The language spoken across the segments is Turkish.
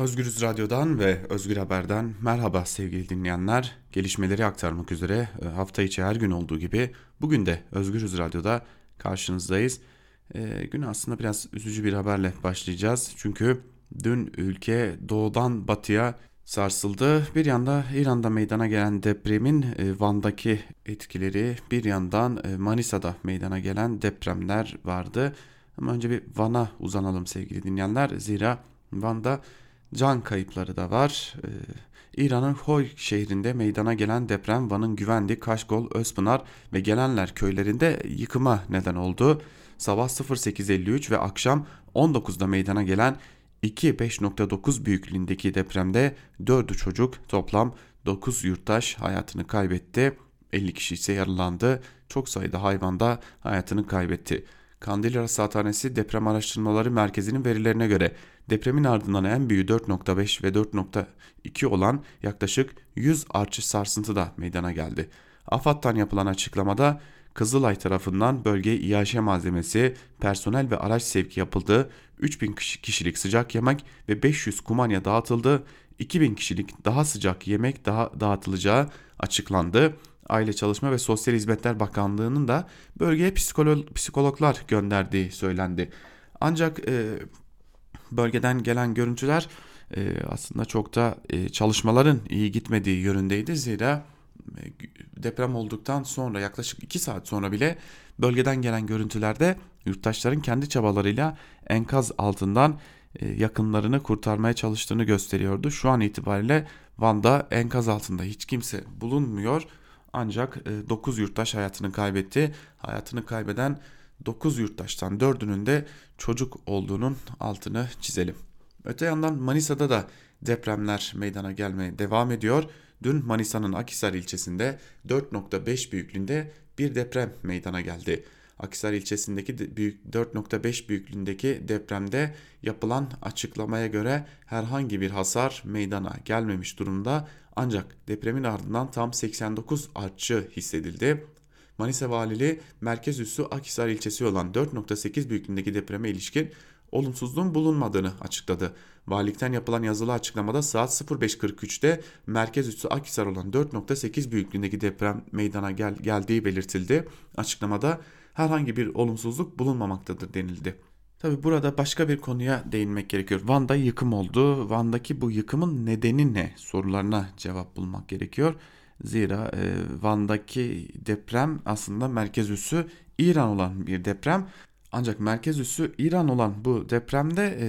Özgürüz Radyo'dan ve Özgür Haber'den merhaba sevgili dinleyenler. Gelişmeleri aktarmak üzere e, hafta içi her gün olduğu gibi bugün de Özgürüz Radyo'da karşınızdayız. E, gün aslında biraz üzücü bir haberle başlayacağız. Çünkü dün ülke doğudan batıya sarsıldı. Bir yanda İran'da meydana gelen depremin e, Van'daki etkileri, bir yandan e, Manisa'da meydana gelen depremler vardı. Ama önce bir Van'a uzanalım sevgili dinleyenler. Zira Van'da can kayıpları da var. Ee, İran'ın Hoy şehrinde meydana gelen deprem Van'ın Güvendi, Kaşgol, Özpınar ve Gelenler köylerinde yıkıma neden oldu. Sabah 08.53 ve akşam 19'da meydana gelen 2 5.9 büyüklüğündeki depremde 4'ü çocuk toplam 9 yurttaş hayatını kaybetti. 50 kişi ise yaralandı. Çok sayıda hayvan da hayatını kaybetti. Kandil Rasathanesi Deprem Araştırmaları Merkezi'nin verilerine göre depremin ardından en büyüğü 4.5 ve 4.2 olan yaklaşık 100 artçı sarsıntı da meydana geldi. AFAD'dan yapılan açıklamada Kızılay tarafından bölgeye İAŞ malzemesi, personel ve araç sevki yapıldı, 3000 kişilik sıcak yemek ve 500 kumanya dağıtıldı, 2000 kişilik daha sıcak yemek daha dağıtılacağı açıklandı. Aile Çalışma ve Sosyal Hizmetler Bakanlığı'nın da bölgeye psikolog, psikologlar gönderdiği söylendi. Ancak e, bölgeden gelen görüntüler e, aslında çok da e, çalışmaların iyi gitmediği yönündeydi. Zira e, deprem olduktan sonra yaklaşık 2 saat sonra bile bölgeden gelen görüntülerde yurttaşların kendi çabalarıyla enkaz altından e, yakınlarını kurtarmaya çalıştığını gösteriyordu. Şu an itibariyle Van'da enkaz altında hiç kimse bulunmuyor. Ancak 9 e, yurttaş hayatını kaybetti. Hayatını kaybeden 9 yurttaştan 4'ünün de çocuk olduğunun altını çizelim. Öte yandan Manisa'da da depremler meydana gelmeye devam ediyor. Dün Manisa'nın Akisar ilçesinde 4.5 büyüklüğünde bir deprem meydana geldi. Akisar ilçesindeki büyük 4.5 büyüklüğündeki depremde yapılan açıklamaya göre herhangi bir hasar meydana gelmemiş durumda ancak depremin ardından tam 89 artçı hissedildi. Manisa Valiliği merkez üssü Akhisar ilçesi olan 4.8 büyüklüğündeki depreme ilişkin olumsuzluğun bulunmadığını açıkladı. Valilikten yapılan yazılı açıklamada saat 05.43'te merkez üssü Akhisar olan 4.8 büyüklüğündeki deprem meydana gel geldiği belirtildi. Açıklamada herhangi bir olumsuzluk bulunmamaktadır denildi. Tabi burada başka bir konuya değinmek gerekiyor. Van'da yıkım oldu. Van'daki bu yıkımın nedeni ne sorularına cevap bulmak gerekiyor. Zira e, Van'daki deprem aslında merkez üssü İran olan bir deprem. Ancak merkez üssü İran olan bu depremde e,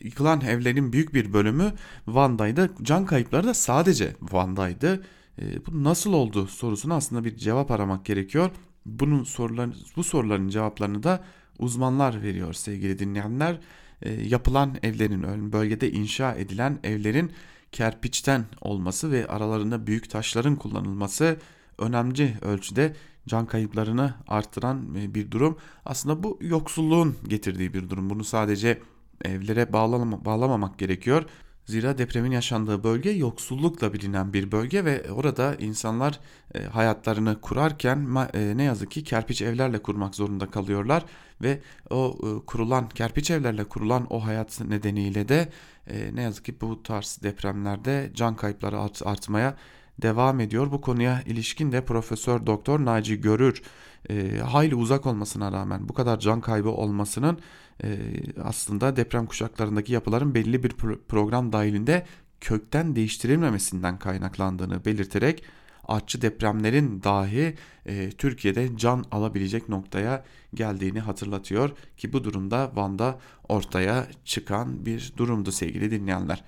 yıkılan evlerin büyük bir bölümü Van'daydı. Can kayıpları da sadece Van'daydı. E, bu nasıl oldu sorusuna aslında bir cevap aramak gerekiyor. Bunun soruların, bu soruların cevaplarını da uzmanlar veriyor sevgili dinleyenler. E, yapılan evlerin bölgede inşa edilen evlerin kerpiçten olması ve aralarında büyük taşların kullanılması önemli ölçüde can kayıplarını arttıran e, bir durum. Aslında bu yoksulluğun getirdiği bir durum. Bunu sadece evlere bağlama, bağlamamak gerekiyor. Zira depremin yaşandığı bölge yoksullukla bilinen bir bölge ve orada insanlar e, hayatlarını kurarken e, ne yazık ki kerpiç evlerle kurmak zorunda kalıyorlar ve o e, kurulan kerpiç evlerle kurulan o hayat nedeniyle de e, ne yazık ki bu tarz depremlerde can kayıpları art, artmaya devam ediyor. Bu konuya ilişkin de Profesör Doktor Naci Görür e, hayli uzak olmasına rağmen bu kadar can kaybı olmasının e, aslında deprem kuşaklarındaki yapıların belli bir pro program dahilinde kökten değiştirilmemesinden kaynaklandığını belirterek artçı depremlerin dahi e, Türkiye'de can alabilecek noktaya geldiğini hatırlatıyor ki bu durumda Van'da ortaya çıkan bir durumdu sevgili dinleyenler.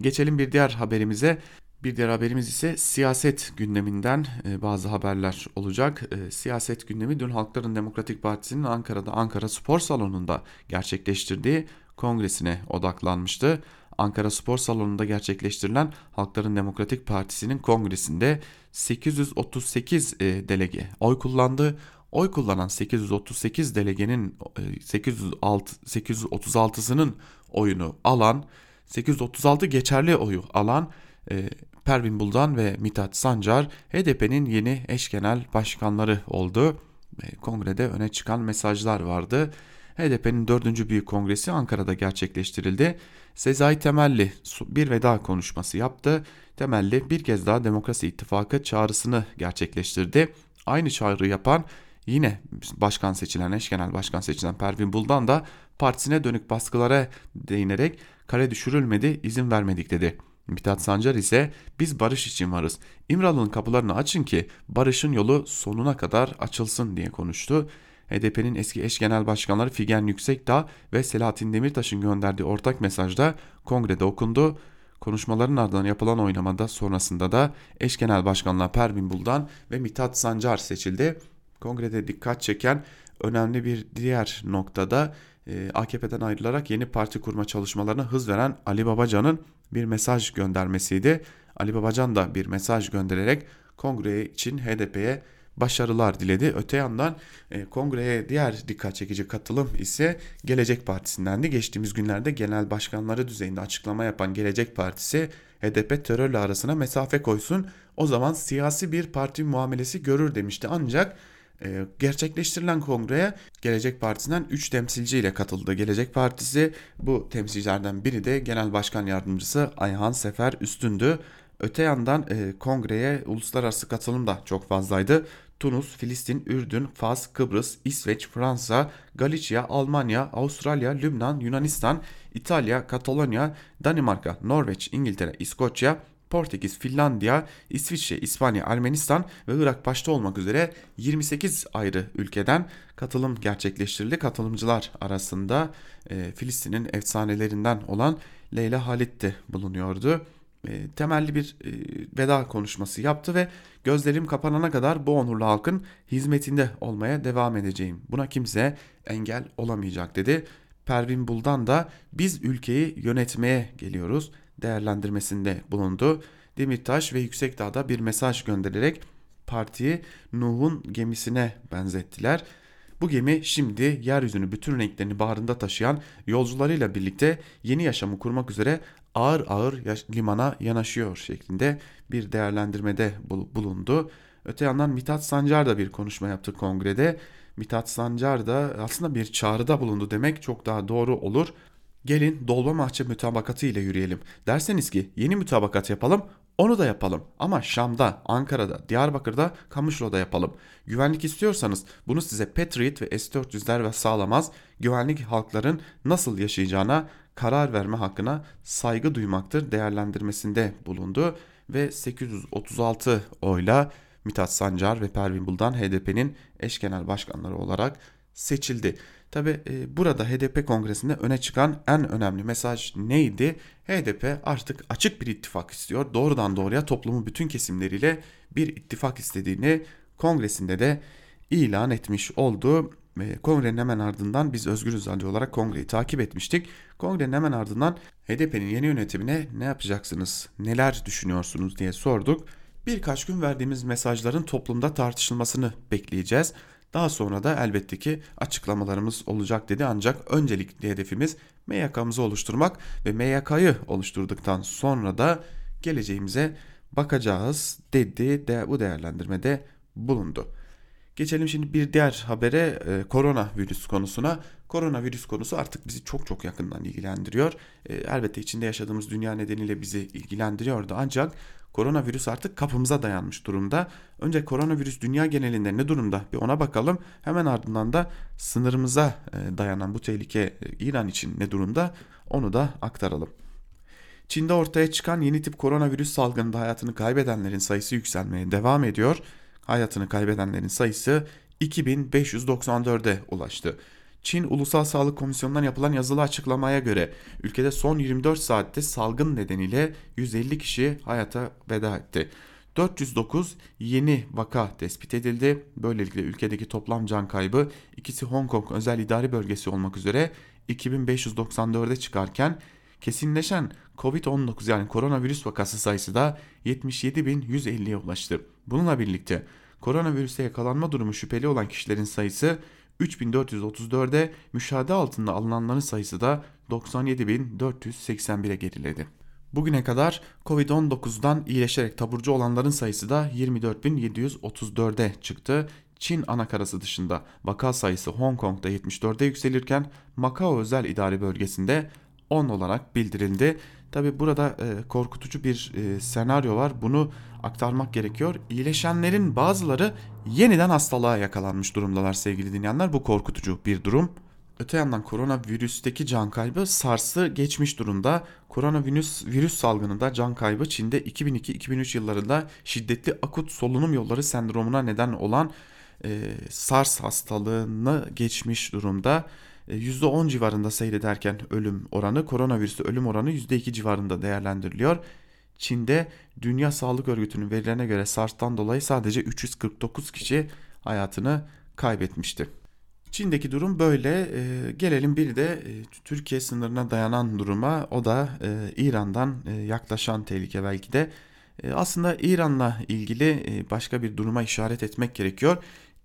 Geçelim bir diğer haberimize. Bir diğer haberimiz ise siyaset gündeminden e, bazı haberler olacak. E, siyaset gündemi dün Halkların Demokratik Partisi'nin Ankara'da Ankara Spor Salonu'nda gerçekleştirdiği kongresine odaklanmıştı. Ankara Spor Salonu'nda gerçekleştirilen Halkların Demokratik Partisi'nin kongresinde 838 e, delege oy kullandı. Oy kullanan 838 delegenin 806 836'sının oyunu alan 836 geçerli oyu alan Pervin Buldan ve Mithat Sancar HDP'nin yeni eş genel başkanları oldu. Kongrede öne çıkan mesajlar vardı. HDP'nin 4. Büyük Kongresi Ankara'da gerçekleştirildi. Sezai Temelli bir veda konuşması yaptı. Temelli bir kez daha Demokrasi İttifakı çağrısını gerçekleştirdi. Aynı çağrı yapan yine başkan seçilen, eş genel başkan seçilen Pervin Buldan da partisine dönük baskılara değinerek kare düşürülmedi, izin vermedik dedi. Mithat Sancar ise biz barış için varız. İmralı'nın kapılarını açın ki barışın yolu sonuna kadar açılsın diye konuştu. HDP'nin eski eş genel başkanları Figen Yüksekdağ ve Selahattin Demirtaş'ın gönderdiği ortak mesajda kongrede okundu. Konuşmaların ardından yapılan oylamada sonrasında da eş genel başkanlar Pervin Buldan ve Mithat Sancar seçildi. Kongrede dikkat çeken önemli bir diğer noktada e, AKP'den ayrılarak yeni parti kurma çalışmalarına hız veren Ali Babacan'ın bir mesaj göndermesiydi. Ali Babacan da bir mesaj göndererek kongre için HDP'ye başarılar diledi. Öte yandan e, kongreye diğer dikkat çekici katılım ise Gelecek Partisi'ndendi. Geçtiğimiz günlerde genel başkanları düzeyinde açıklama yapan Gelecek Partisi HDP terörle arasına mesafe koysun o zaman siyasi bir parti muamelesi görür demişti. Ancak e, gerçekleştirilen kongreye Gelecek Partisi'nden 3 temsilci ile katıldı. Gelecek Partisi bu temsilcilerden biri de Genel Başkan Yardımcısı Ayhan Sefer Üstündü. Öte yandan e, kongreye uluslararası katılım da çok fazlaydı. Tunus, Filistin, Ürdün, Fas, Kıbrıs, İsveç, Fransa, Galicia, Almanya, Avustralya, Lübnan, Yunanistan, İtalya, Katalonya, Danimarka, Norveç, İngiltere, İskoçya, Portekiz, Finlandiya, İsviçre, İspanya, Ermenistan ve Irak başta olmak üzere 28 ayrı ülkeden katılım gerçekleştirildi. Katılımcılar arasında e, Filistin'in efsanelerinden olan Leyla Halit de bulunuyordu. E, temelli bir e, veda konuşması yaptı ve gözlerim kapanana kadar bu onurlu halkın hizmetinde olmaya devam edeceğim. Buna kimse engel olamayacak dedi. Pervin Buldan da biz ülkeyi yönetmeye geliyoruz değerlendirmesinde bulundu. Demirtaş ve Yüksekdağ'da bir mesaj göndererek partiyi Nuh'un gemisine benzettiler. Bu gemi şimdi yeryüzünü bütün renklerini bağrında taşıyan yolcularıyla birlikte yeni yaşamı kurmak üzere ağır ağır limana yanaşıyor şeklinde bir değerlendirmede bulundu. Öte yandan Mithat Sancar da bir konuşma yaptı kongrede. Mithat Sancar da aslında bir çağrıda bulundu demek çok daha doğru olur. Gelin Dolmabahçe mütabakatı ile yürüyelim. Derseniz ki yeni mütabakat yapalım onu da yapalım ama Şam'da, Ankara'da, Diyarbakır'da, Kamışlo'da yapalım. Güvenlik istiyorsanız bunu size Patriot ve S-400'ler ve sağlamaz. Güvenlik halkların nasıl yaşayacağına karar verme hakkına saygı duymaktır değerlendirmesinde bulundu ve 836 oyla Mithat Sancar ve Pervin Buldan HDP'nin eş genel başkanları olarak seçildi. Tabi e, burada HDP kongresinde öne çıkan en önemli mesaj neydi? HDP artık açık bir ittifak istiyor. Doğrudan doğruya toplumun bütün kesimleriyle bir ittifak istediğini kongresinde de ilan etmiş oldu. Kongrenin hemen ardından biz Özgür Radyo olarak kongreyi takip etmiştik. Kongrenin hemen ardından HDP'nin yeni yönetimine ne yapacaksınız, neler düşünüyorsunuz diye sorduk. Birkaç gün verdiğimiz mesajların toplumda tartışılmasını bekleyeceğiz. Daha sonra da elbette ki açıklamalarımız olacak dedi ancak öncelikli hedefimiz MYK'mızı oluşturmak ve MYK'yı oluşturduktan sonra da geleceğimize bakacağız dedi de bu değerlendirmede bulundu. Geçelim şimdi bir diğer habere e, koronavirüs konusuna. Koronavirüs konusu artık bizi çok çok yakından ilgilendiriyor. E, elbette içinde yaşadığımız dünya nedeniyle bizi ilgilendiriyordu ancak Koronavirüs artık kapımıza dayanmış durumda. Önce koronavirüs dünya genelinde ne durumda bir ona bakalım. Hemen ardından da sınırımıza e, dayanan bu tehlike e, İran için ne durumda onu da aktaralım. Çin'de ortaya çıkan yeni tip koronavirüs salgınında hayatını kaybedenlerin sayısı yükselmeye devam ediyor. Hayatını kaybedenlerin sayısı 2594'e ulaştı. Çin Ulusal Sağlık Komisyonu'ndan yapılan yazılı açıklamaya göre ülkede son 24 saatte salgın nedeniyle 150 kişi hayata veda etti. 409 yeni vaka tespit edildi. Böylelikle ülkedeki toplam can kaybı ikisi Hong Kong özel idari bölgesi olmak üzere 2594'e çıkarken kesinleşen Covid-19 yani koronavirüs vakası sayısı da 77.150'ye ulaştı. Bununla birlikte koronavirüse yakalanma durumu şüpheli olan kişilerin sayısı 3434'e müşahede altında alınanların sayısı da 97.481'e geriledi. Bugüne kadar Covid-19'dan iyileşerek taburcu olanların sayısı da 24.734'e çıktı. Çin anakarası dışında vaka sayısı Hong Kong'da 74'e yükselirken Macao özel idari bölgesinde 10 olarak bildirildi. Tabi burada e, korkutucu bir e, senaryo var. Bunu aktarmak gerekiyor. İyileşenlerin bazıları yeniden hastalığa yakalanmış durumdalar sevgili dinleyenler. Bu korkutucu bir durum. Öte yandan koronavirüsteki can kaybı SARS'ı geçmiş durumda. Koronavirüs virüs salgınında can kaybı Çin'de 2002-2003 yıllarında şiddetli akut solunum yolları sendromuna neden olan e, SARS hastalığını geçmiş durumda. %10 civarında seyrederken ölüm oranı, koronavirüsü ölüm oranı %2 civarında değerlendiriliyor. Çin'de Dünya Sağlık Örgütü'nün verilerine göre SARS'tan dolayı sadece 349 kişi hayatını kaybetmişti. Çin'deki durum böyle. E, gelelim bir de e, Türkiye sınırına dayanan duruma. O da e, İran'dan e, yaklaşan tehlike belki de. E, aslında İran'la ilgili e, başka bir duruma işaret etmek gerekiyor.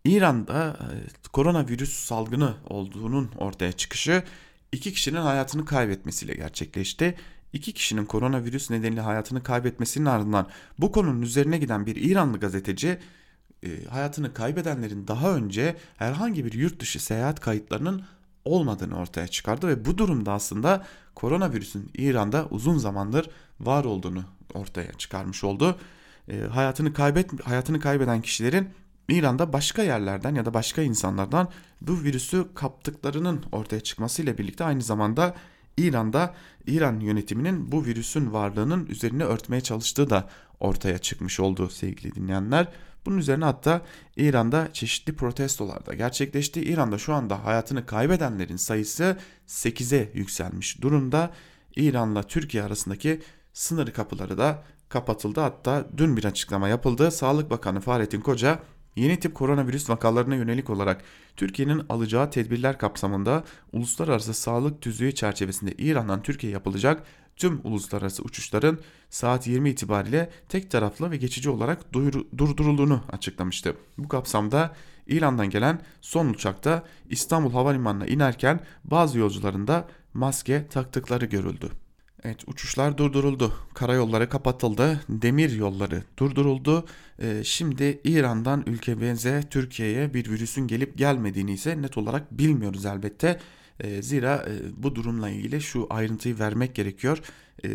İran'da e, koronavirüs salgını olduğunun ortaya çıkışı iki kişinin hayatını kaybetmesiyle gerçekleşti. İki kişinin koronavirüs nedeniyle hayatını kaybetmesinin ardından bu konunun üzerine giden bir İranlı gazeteci e, hayatını kaybedenlerin daha önce herhangi bir yurt dışı seyahat kayıtlarının olmadığını ortaya çıkardı ve bu durumda aslında koronavirüsün İran'da uzun zamandır var olduğunu ortaya çıkarmış oldu. E, hayatını kaybet hayatını kaybeden kişilerin İran'da başka yerlerden ya da başka insanlardan bu virüsü kaptıklarının ortaya çıkmasıyla birlikte aynı zamanda İran'da İran yönetiminin bu virüsün varlığının üzerine örtmeye çalıştığı da ortaya çıkmış oldu sevgili dinleyenler. Bunun üzerine hatta İran'da çeşitli protestolar da gerçekleşti. İran'da şu anda hayatını kaybedenlerin sayısı 8'e yükselmiş durumda. İran'la Türkiye arasındaki sınır kapıları da kapatıldı. Hatta dün bir açıklama yapıldı. Sağlık Bakanı Fahrettin Koca Yeni tip koronavirüs vakalarına yönelik olarak Türkiye'nin alacağı tedbirler kapsamında uluslararası sağlık tüzüğü çerçevesinde İran'dan Türkiye yapılacak tüm uluslararası uçuşların saat 20 itibariyle tek taraflı ve geçici olarak durdurulduğunu açıklamıştı. Bu kapsamda İran'dan gelen son uçakta İstanbul Havalimanı'na inerken bazı yolcuların da maske taktıkları görüldü. Evet uçuşlar durduruldu. Karayolları kapatıldı. Demir yolları durduruldu. Ee, şimdi İran'dan ülkemize Türkiye'ye bir virüsün gelip gelmediğini ise net olarak bilmiyoruz elbette. Ee, zira e, bu durumla ilgili şu ayrıntıyı vermek gerekiyor. Ee,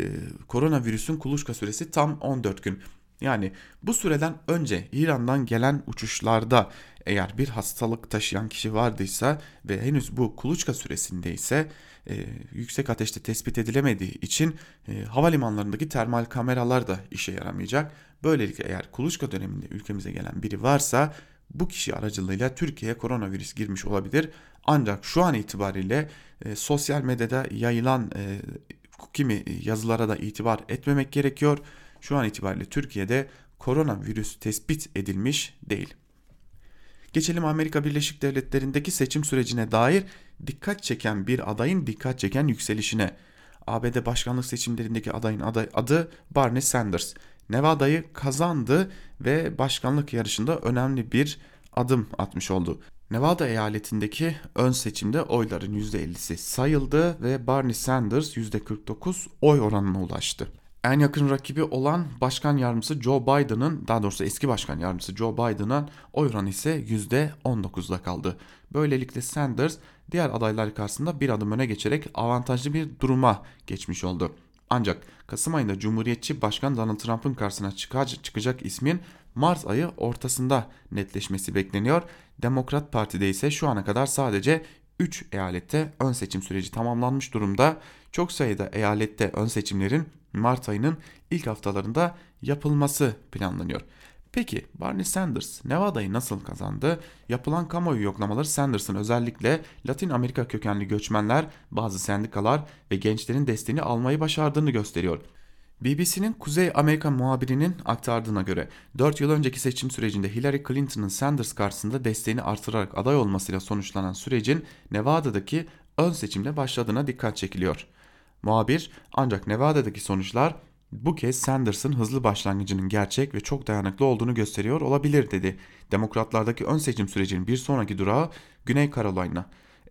koronavirüsün kuluçka süresi tam 14 gün. Yani bu süreden önce İran'dan gelen uçuşlarda eğer bir hastalık taşıyan kişi vardıysa ve henüz bu kuluçka süresindeyse e, yüksek ateşte tespit edilemediği için e, havalimanlarındaki termal kameralar da işe yaramayacak. Böylelikle eğer kuluçka döneminde ülkemize gelen biri varsa bu kişi aracılığıyla Türkiye'ye koronavirüs girmiş olabilir. Ancak şu an itibariyle e, sosyal medyada yayılan e, kimi yazılara da itibar etmemek gerekiyor. Şu an itibariyle Türkiye'de koronavirüs tespit edilmiş değil. Geçelim Amerika Birleşik Devletleri'ndeki seçim sürecine dair dikkat çeken bir adayın dikkat çeken yükselişine. ABD başkanlık seçimlerindeki adayın aday, adı Barney Sanders. Nevada'yı kazandı ve başkanlık yarışında önemli bir adım atmış oldu. Nevada eyaletindeki ön seçimde oyların %50'si sayıldı ve Barney Sanders %49 oy oranına ulaştı en yakın rakibi olan başkan yardımcısı Joe Biden'ın daha doğrusu eski başkan yardımcısı Joe Biden'ın oy oranı ise %19'da kaldı. Böylelikle Sanders diğer adaylar karşısında bir adım öne geçerek avantajlı bir duruma geçmiş oldu. Ancak Kasım ayında Cumhuriyetçi Başkan Donald Trump'ın karşısına çıkacak ismin Mart ayı ortasında netleşmesi bekleniyor. Demokrat Parti'de ise şu ana kadar sadece 3 eyalette ön seçim süreci tamamlanmış durumda. Çok sayıda eyalette ön seçimlerin Mart ayının ilk haftalarında yapılması planlanıyor. Peki Barney Sanders Nevada'yı nasıl kazandı? Yapılan kamuoyu yoklamaları Sanders'ın özellikle Latin Amerika kökenli göçmenler, bazı sendikalar ve gençlerin desteğini almayı başardığını gösteriyor. BBC'nin Kuzey Amerika muhabirinin aktardığına göre 4 yıl önceki seçim sürecinde Hillary Clinton'ın Sanders karşısında desteğini artırarak aday olmasıyla sonuçlanan sürecin Nevada'daki ön seçimle başladığına dikkat çekiliyor. Muhabir ancak Nevada'daki sonuçlar bu kez Sanders'ın hızlı başlangıcının gerçek ve çok dayanıklı olduğunu gösteriyor olabilir dedi. Demokratlardaki ön seçim sürecinin bir sonraki durağı Güney Carolina.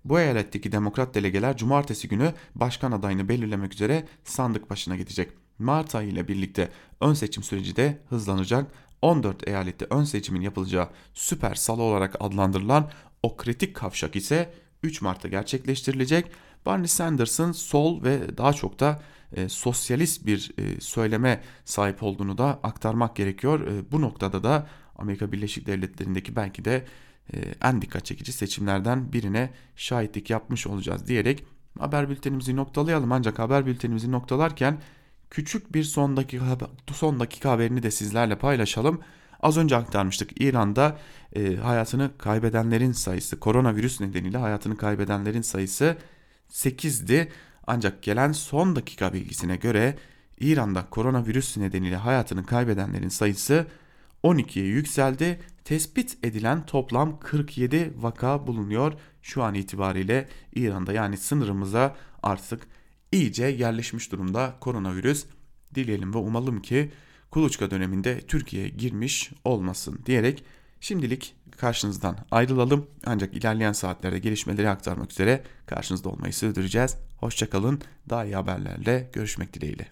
Bu eyaletteki demokrat delegeler cumartesi günü başkan adayını belirlemek üzere sandık başına gidecek. Mart ayı ile birlikte ön seçim süreci de hızlanacak. 14 eyalette ön seçimin yapılacağı süper salı olarak adlandırılan o kritik kavşak ise 3 Mart'ta gerçekleştirilecek. Bernie Sanders'ın sol ve daha çok da e, sosyalist bir e, söyleme sahip olduğunu da aktarmak gerekiyor. E, bu noktada da Amerika Birleşik Devletleri'ndeki belki de e, en dikkat çekici seçimlerden birine şahitlik yapmış olacağız diyerek haber bültenimizi noktalayalım. Ancak haber bültenimizi noktalarken küçük bir son dakika, son dakika haberini de sizlerle paylaşalım. Az önce aktarmıştık İran'da e, hayatını kaybedenlerin sayısı koronavirüs nedeniyle hayatını kaybedenlerin sayısı 8'di. Ancak gelen son dakika bilgisine göre İran'da koronavirüs nedeniyle hayatını kaybedenlerin sayısı 12'ye yükseldi. Tespit edilen toplam 47 vaka bulunuyor. Şu an itibariyle İran'da yani sınırımıza artık iyice yerleşmiş durumda koronavirüs. Dileyelim ve umalım ki kuluçka döneminde Türkiye'ye girmiş olmasın diyerek şimdilik karşınızdan ayrılalım. Ancak ilerleyen saatlerde gelişmeleri aktarmak üzere karşınızda olmayı sürdüreceğiz. Hoşçakalın. Daha iyi haberlerle görüşmek dileğiyle.